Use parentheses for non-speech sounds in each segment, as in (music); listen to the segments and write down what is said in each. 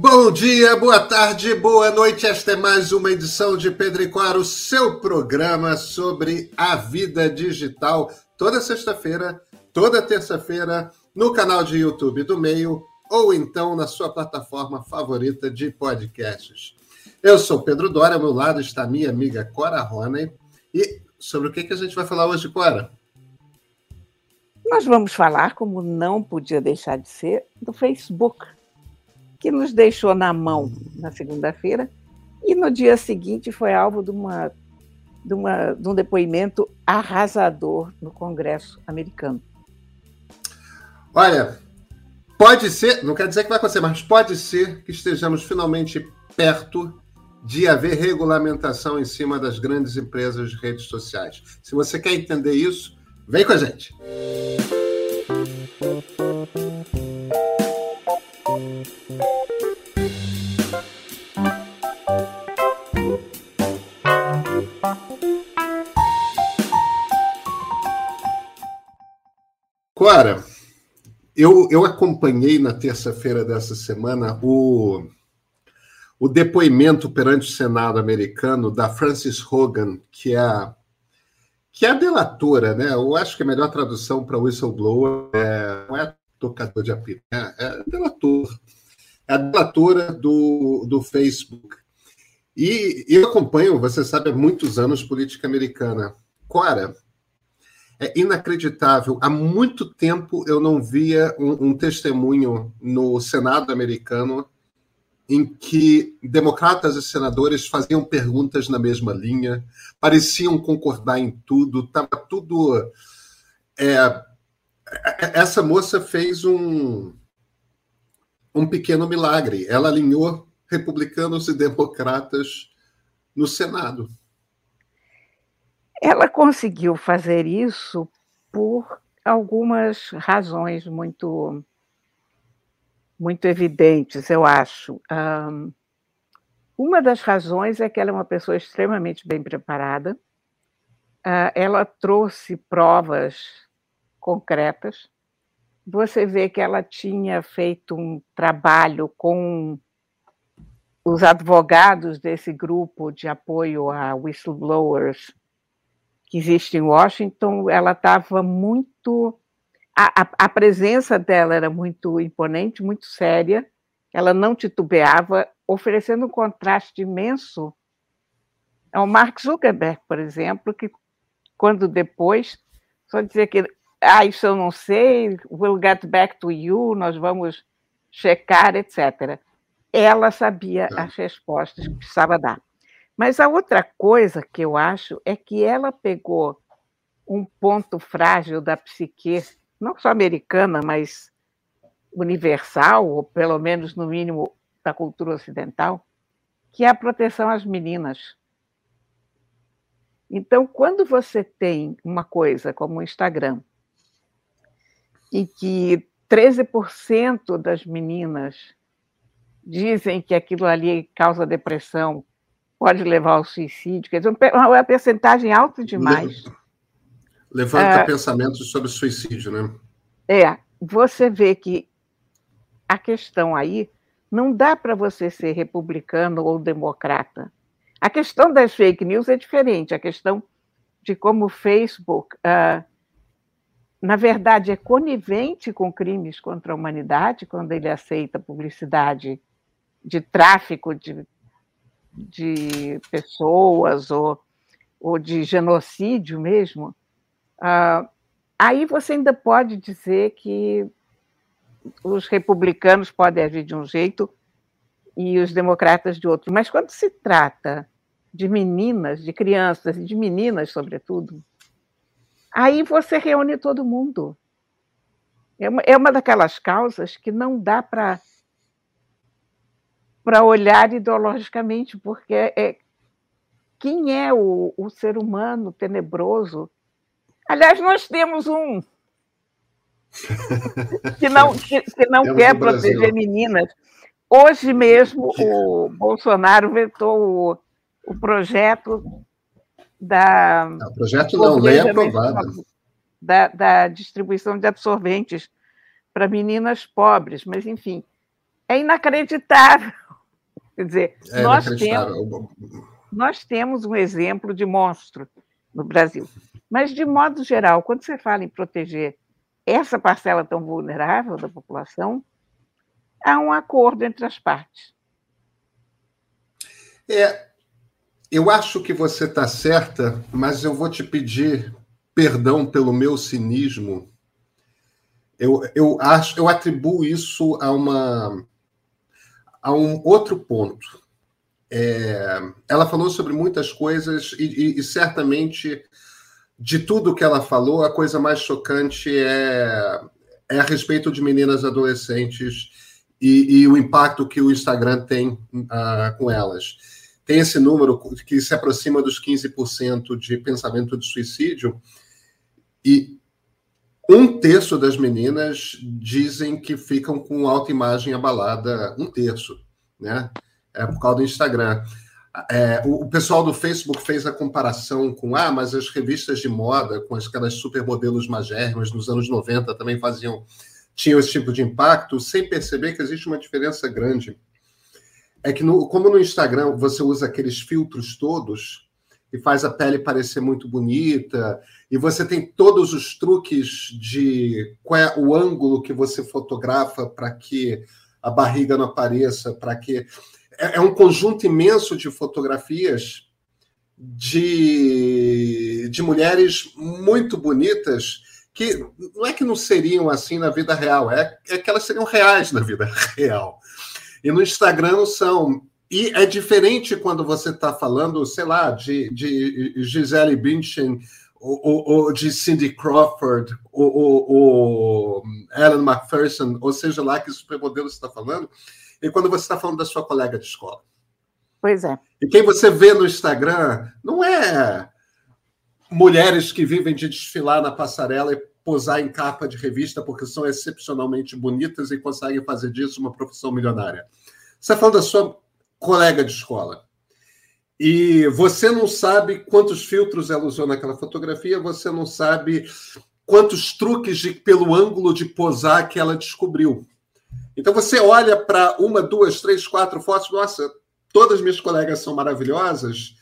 Bom dia, boa tarde, boa noite. Esta é mais uma edição de Pedro e Cora, o seu programa sobre a vida digital. Toda sexta-feira, toda terça-feira, no canal de YouTube do Meio ou então na sua plataforma favorita de podcasts. Eu sou Pedro Dória, ao meu lado está minha amiga Cora Roney. E sobre o que, que a gente vai falar hoje, Cora? Nós vamos falar, como não podia deixar de ser, do Facebook, que nos deixou na mão na segunda-feira e no dia seguinte foi alvo de, uma, de, uma, de um depoimento arrasador no Congresso americano. Olha, pode ser, não quer dizer que vai acontecer, mas pode ser que estejamos finalmente perto de haver regulamentação em cima das grandes empresas de redes sociais. Se você quer entender isso, vem com a gente. Clara, eu, eu acompanhei na terça-feira dessa semana o, o depoimento perante o Senado americano da Frances Hogan, que é a, que é a delatora, né? Eu acho que a melhor tradução para whistleblower é, não é tocador de apito, é, é delator. É a delatora do, do Facebook. E eu acompanho, você sabe, há muitos anos política americana. Cora, é inacreditável. Há muito tempo eu não via um, um testemunho no Senado americano em que democratas e senadores faziam perguntas na mesma linha, pareciam concordar em tudo, estava tudo. É, essa moça fez um, um pequeno milagre. Ela alinhou republicanos e democratas no Senado. Ela conseguiu fazer isso por algumas razões muito muito evidentes, eu acho. Um, uma das razões é que ela é uma pessoa extremamente bem preparada. Uh, ela trouxe provas concretas. Você vê que ela tinha feito um trabalho com os advogados desse grupo de apoio a whistleblowers que existe em Washington, ela estava muito. A, a, a, presença dela era muito imponente, muito séria, ela não titubeava, oferecendo um contraste imenso ao Mark Zuckerberg, por exemplo, que quando depois, só dizer que, ah, isso eu não sei, we'll get back to you, nós vamos checar, etc. Ela sabia tá. as respostas que precisava dar. Mas a outra coisa que eu acho é que ela pegou um ponto frágil da psique, não só americana, mas universal, ou pelo menos, no mínimo, da cultura ocidental, que é a proteção às meninas. Então, quando você tem uma coisa como o Instagram, em que 13% das meninas dizem que aquilo ali causa depressão, pode levar ao suicídio, quer dizer, uma percentagem alta demais. Levanta é, pensamentos sobre suicídio, né? É, você vê que a questão aí não dá para você ser republicano ou democrata. A questão das fake news é diferente. A questão de como o Facebook, uh, na verdade, é conivente com crimes contra a humanidade quando ele aceita publicidade de tráfico de de pessoas ou, ou de genocídio mesmo, ah, aí você ainda pode dizer que os republicanos podem agir de um jeito e os democratas de outro. Mas quando se trata de meninas, de crianças e de meninas, sobretudo, aí você reúne todo mundo. É uma, é uma daquelas causas que não dá para para olhar ideologicamente, porque é, quem é o, o ser humano tenebroso? Aliás, nós temos um (laughs) que não, que, que não quer proteger meninas. Hoje mesmo (laughs) o Bolsonaro vetou o, o projeto da. Não, projeto não, lei aprovada. Da, da distribuição de absorventes para meninas pobres, mas enfim é inacreditável. Quer dizer, é nós, temos, nós temos um exemplo de monstro no Brasil. Mas, de modo geral, quando você fala em proteger essa parcela tão vulnerável da população, há um acordo entre as partes. É, eu acho que você está certa, mas eu vou te pedir perdão pelo meu cinismo. Eu, eu acho, eu atribuo isso a uma a um outro ponto. É, ela falou sobre muitas coisas e, e, e, certamente de tudo que ela falou, a coisa mais chocante é, é a respeito de meninas adolescentes e, e o impacto que o Instagram tem uh, com elas. Tem esse número que se aproxima dos 15% de pensamento de suicídio, e um terço das meninas dizem que ficam com autoimagem abalada, um terço, né? É por causa do Instagram. É, o, o, pessoal do Facebook fez a comparação com, ah, mas as revistas de moda, com aquelas supermodelos magérrimas nos anos 90 também faziam, tinham esse tipo de impacto, sem perceber que existe uma diferença grande. É que, no, como no Instagram você usa aqueles filtros todos e faz a pele parecer muito bonita, e você tem todos os truques de qual é o ângulo que você fotografa para que a barriga não apareça, para que. É, é um conjunto imenso de fotografias de, de mulheres muito bonitas que não é que não seriam assim na vida real, é, é que elas seriam reais na vida (laughs) real. E no Instagram não são. E é diferente quando você está falando, sei lá, de, de Gisele Bündchen ou, ou, de Cindy Crawford, ou, ou, Ellen McPherson, ou seja lá que supermodelo você está falando, e quando você está falando da sua colega de escola. Pois é. E quem você vê no Instagram não é mulheres que vivem de desfilar na passarela e posar em capa de revista porque são excepcionalmente bonitas e conseguem fazer disso uma profissão milionária. Você está falando da sua colega de escola. E você não sabe quantos filtros ela usou naquela fotografia, você não sabe quantos truques de, pelo ângulo de posar que ela descobriu. Então você olha para uma, duas, três, quatro fotos, nossa, todas minhas colegas são maravilhosas.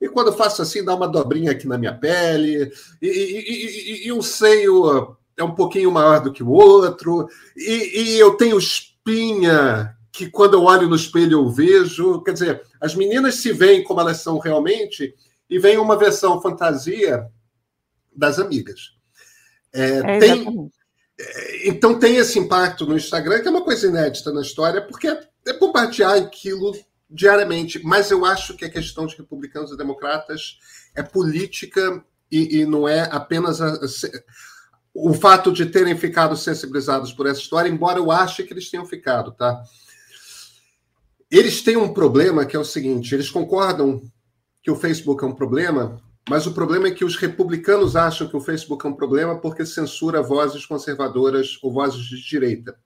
E quando eu faço assim, dá uma dobrinha aqui na minha pele, e, e, e, e um seio é um pouquinho maior do que o outro, e, eu tenho espinha que quando eu olho no espelho eu vejo. Quer dizer, as meninas se veem como elas são realmente e vem uma versão fantasia das amigas. É, é, tem, é, então tem esse impacto no Instagram, que é uma coisa inédita na história, porque é, bombardear aquilo diariamente. Mas eu acho que a questão de republicanos e democratas é política e, e não é apenas a, a, o fato de terem ficado sensibilizados por essa história, embora eu ache que eles tenham ficado, tá? Eles têm um problema que é o seguinte: eles concordam que o Facebook é um problema, mas o problema é que os republicanos acham que o Facebook é um problema porque censura vozes conservadoras ou vozes de direita.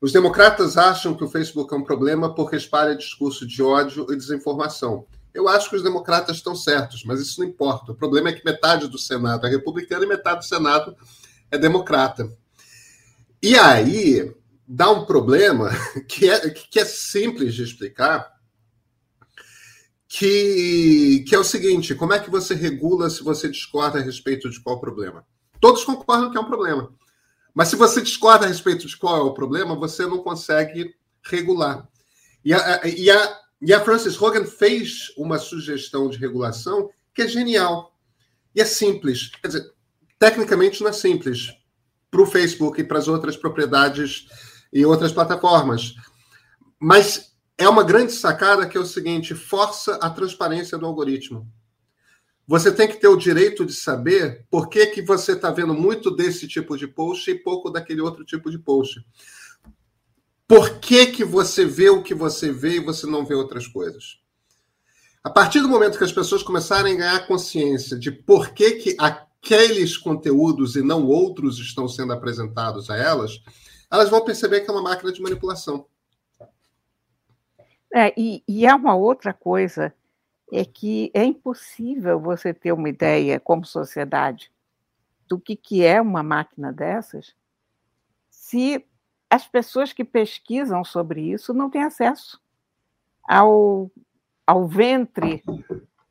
Os democratas acham que o Facebook é um problema porque espalha discurso de ódio e desinformação. Eu acho que os democratas estão certos, mas isso não importa. O problema é que metade do Senado é republicano e metade do Senado é democrata. E aí, dá um problema (laughs) que é, que é simples de explicar, que, que é o seguinte: como é que você regula se você discorda a respeito de qual problema? Todos concordam que é um problema. Mas se você discorda a respeito de qual é o problema, você não consegue regular. E a, e a, e a Francis Hogan fez uma sugestão de regulação que é genial. E é simples. Quer dizer, tecnicamente não é simples para o Facebook e para as outras propriedades e outras plataformas. Mas é uma grande sacada que é o seguinte: força a transparência do algoritmo. Você tem que ter o direito de saber por que, que você está vendo muito desse tipo de post e pouco daquele outro tipo de post. Por que, que você vê o que você vê e você não vê outras coisas? A partir do momento que as pessoas começarem a ganhar consciência de por que, que aqueles conteúdos e não outros estão sendo apresentados a elas, elas vão perceber que é uma máquina de manipulação. É, e, e há uma outra coisa, é que é impossível você ter uma ideia como sociedade do que, que é uma máquina dessas se as pessoas que pesquisam sobre isso não têm acesso ao, ao ventre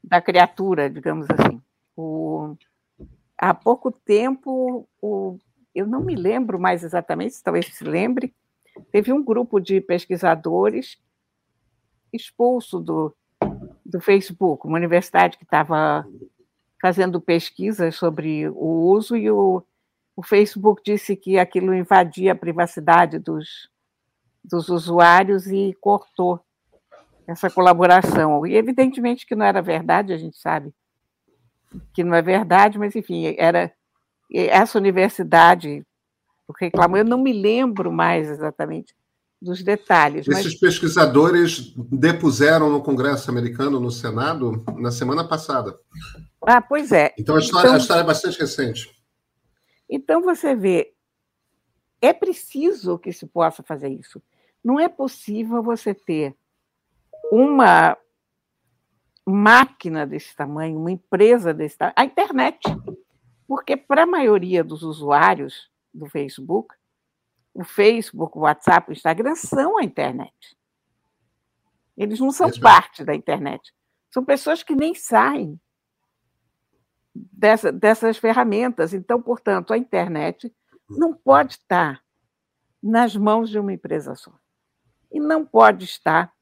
da criatura, digamos assim. O, há pouco tempo, o, eu não me lembro mais exatamente, talvez se lembre, teve um grupo de pesquisadores expulso do, do Facebook, uma universidade que estava fazendo pesquisas sobre o uso e o, o Facebook disse que aquilo invadia a privacidade dos, dos usuários e cortou essa colaboração. E evidentemente que não era verdade, a gente sabe que não é verdade, mas enfim, era essa universidade reclamou, eu não me lembro mais exatamente dos detalhes. Esses mas... pesquisadores depuseram no Congresso americano, no Senado, na semana passada. Ah, pois é. Então a história, então, a história é bastante recente. Então você vê, é preciso que se possa fazer isso. Não é possível você ter uma máquina desse tamanho, uma empresa desse tamanho, a internet. Porque para a maioria dos usuários do Facebook, o Facebook, o WhatsApp, o Instagram são a internet. Eles não são parte da internet. São pessoas que nem saem dessa, dessas ferramentas. Então, portanto, a internet não pode estar nas mãos de uma empresa só. E não pode estar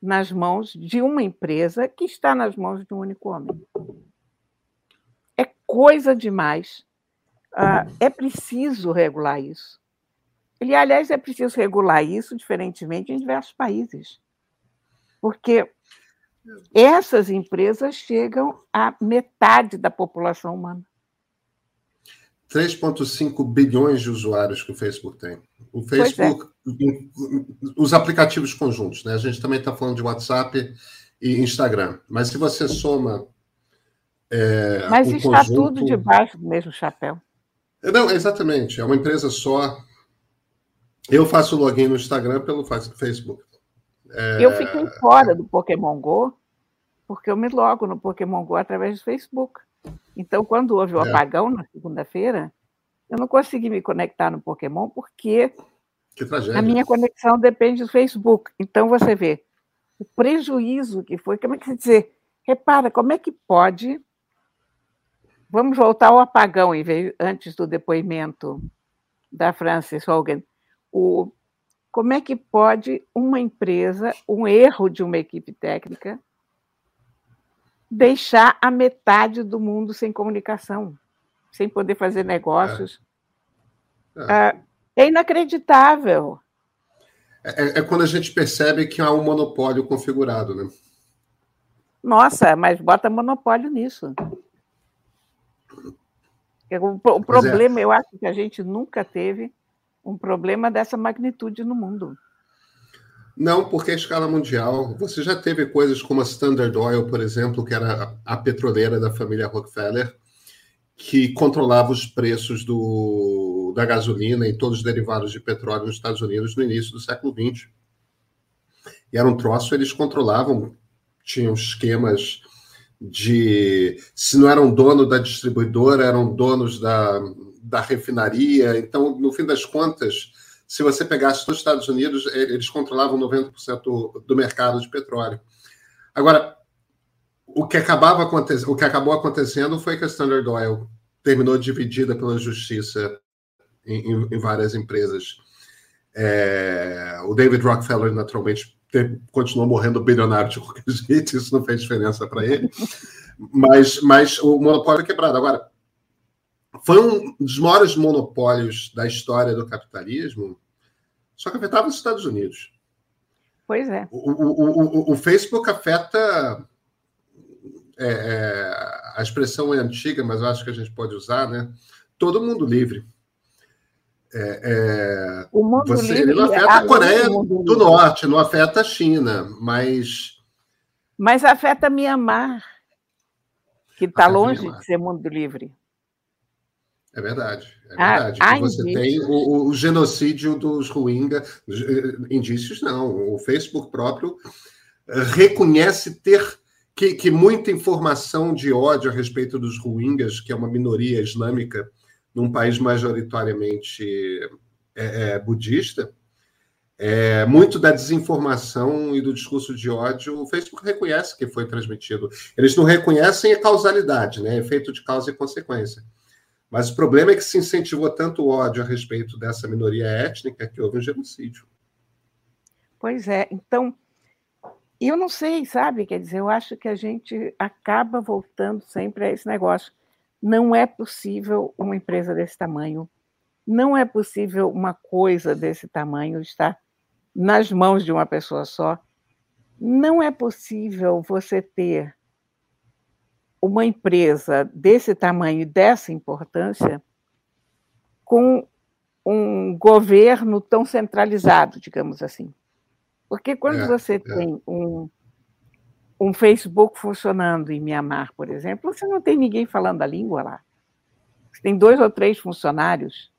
nas mãos de uma empresa que está nas mãos de um único homem. Coisa demais. Ah, é preciso regular isso. E, aliás, é preciso regular isso diferentemente em diversos países. Porque essas empresas chegam à metade da população humana. 3,5 bilhões de usuários que o Facebook tem. O é. Facebook, é. os aplicativos conjuntos, né? A gente também está falando de WhatsApp e Instagram. Mas se você soma. É, Mas está conjunto... tudo debaixo do mesmo chapéu. Não, exatamente. É uma empresa só. Eu faço login no Instagram pelo Facebook. É... Eu fiquei fora do Pokémon Go, porque eu me logo no Pokémon Go através do Facebook. Então, quando houve o é. apagão na segunda-feira, eu não consegui me conectar no Pokémon porque a minha conexão depende do Facebook. Então, você vê o prejuízo que foi. Como é que se dizer? Repara, como é que pode. Vamos voltar ao apagão, antes do depoimento da Francis Hogan. O, como é que pode uma empresa, um erro de uma equipe técnica, deixar a metade do mundo sem comunicação, sem poder fazer negócios? É, é. é inacreditável. É, é, quando a gente percebe que há um monopólio configurado, né? Nossa, mas bota monopólio nisso. O, o é. problema, eu acho que a gente nunca teve um problema dessa magnitude no mundo. Não, porque a escala mundial, você já teve coisas como a Standard Oil, por exemplo, que era a petroleira da família Rockefeller, que controlava os preços do, da gasolina e todos os derivados de petróleo nos Estados Unidos no início do século XX. E era um troço, eles controlavam, tinham esquemas de. Se não eram dono da distribuidora, eram donos da, da refinaria. Então, no fim das contas, se você pegasse nos Estados Unidos, eles controlavam 90% do mercado de petróleo. Agora, o que, acabava o que acabou acontecendo foi que a Standard Oil terminou dividida pela justiça em, em, várias empresas. É, o David Rockefeller, naturalmente, continuou morrendo bilionário de qualquer (laughs) jeito, isso não fez diferença para ele. Mas, mas o monopólio é quebrado. Agora, foi um dos maiores monopólios da história do capitalismo, só que afetava os Estados Unidos. Pois é. O, o, o, o Facebook afeta. É, é, a expressão é antiga, mas eu acho que a gente pode usar, né? Todo mundo livre. É, é o mundo você, livre. Ele não afeta a Coreia do, Norte, não afeta a China, mas. Mas afeta Mianmar, que está longe Mianmar. de ser mundo livre. É verdade, é ah, verdade. Ah, você tem o, o, genocídio dos Rohingya, indícios não. O Facebook próprio eh, reconhece ter que, que muita informação de ódio a respeito dos Rohingyas, que é uma minoria islâmica num país majoritariamente é, é, budista, é, muito da desinformação e do discurso de ódio, o Facebook reconhece que foi transmitido. Eles não reconhecem a causalidade, né? efeito de causa e consequência. Mas o problema é que se incentivou tanto ódio a respeito dessa minoria étnica que houve um genocídio. Pois é, então, eu não sei, sabe? Quer dizer, eu acho que a gente acaba voltando sempre a esse negócio. Não é possível uma empresa desse tamanho, não é possível uma coisa desse tamanho estar nas mãos de uma pessoa só. Não é possível você ter uma empresa desse tamanho e dessa importância com um governo tão centralizado, digamos assim. Porque quando é, você é. tem um, um Facebook funcionando em Mianmar, por exemplo, você não tem ninguém falando a língua lá. Você tem dois ou três funcionários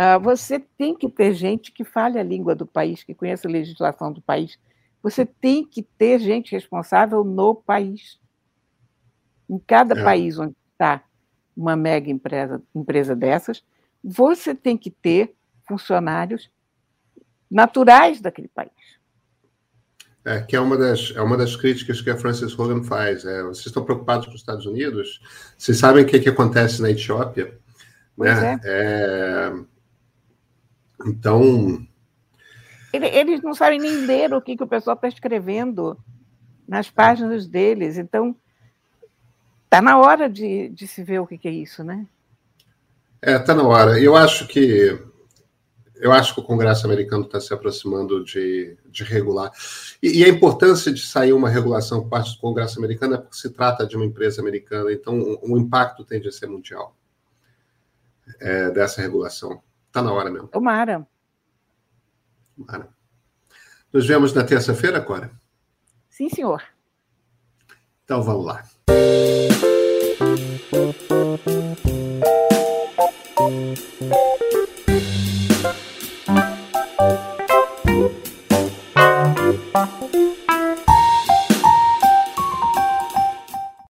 ah, você tem que ter gente que fale a língua do país, que conheça a legislação do país. Você tem que ter gente responsável no país. Em cada é. país onde está uma mega empresa, empresa dessas, você tem que ter funcionários naturais daquele país. É, que é uma, das, é uma das críticas que a Frances Hogan faz. É, vocês estão preocupados com os Estados Unidos? Vocês sabem o que, que acontece na Etiópia? Né? É. É, então. Eles não sabem nem ler o que, que o pessoal está escrevendo nas páginas deles. Então, está na hora de, de se ver o que, que é isso, né? É, está na hora. Eu acho que eu acho que o Congresso americano está se aproximando de, de regular. E, e, a importância de sair uma regulação por parte do Congresso americano é porque se trata de uma empresa americana, então o, o impacto tende a ser mundial é, dessa regulação. Está na hora mesmo. Tomara. Tomara. Nos vemos na terça-feira, Cora? Sim, senhor. Então vamos lá.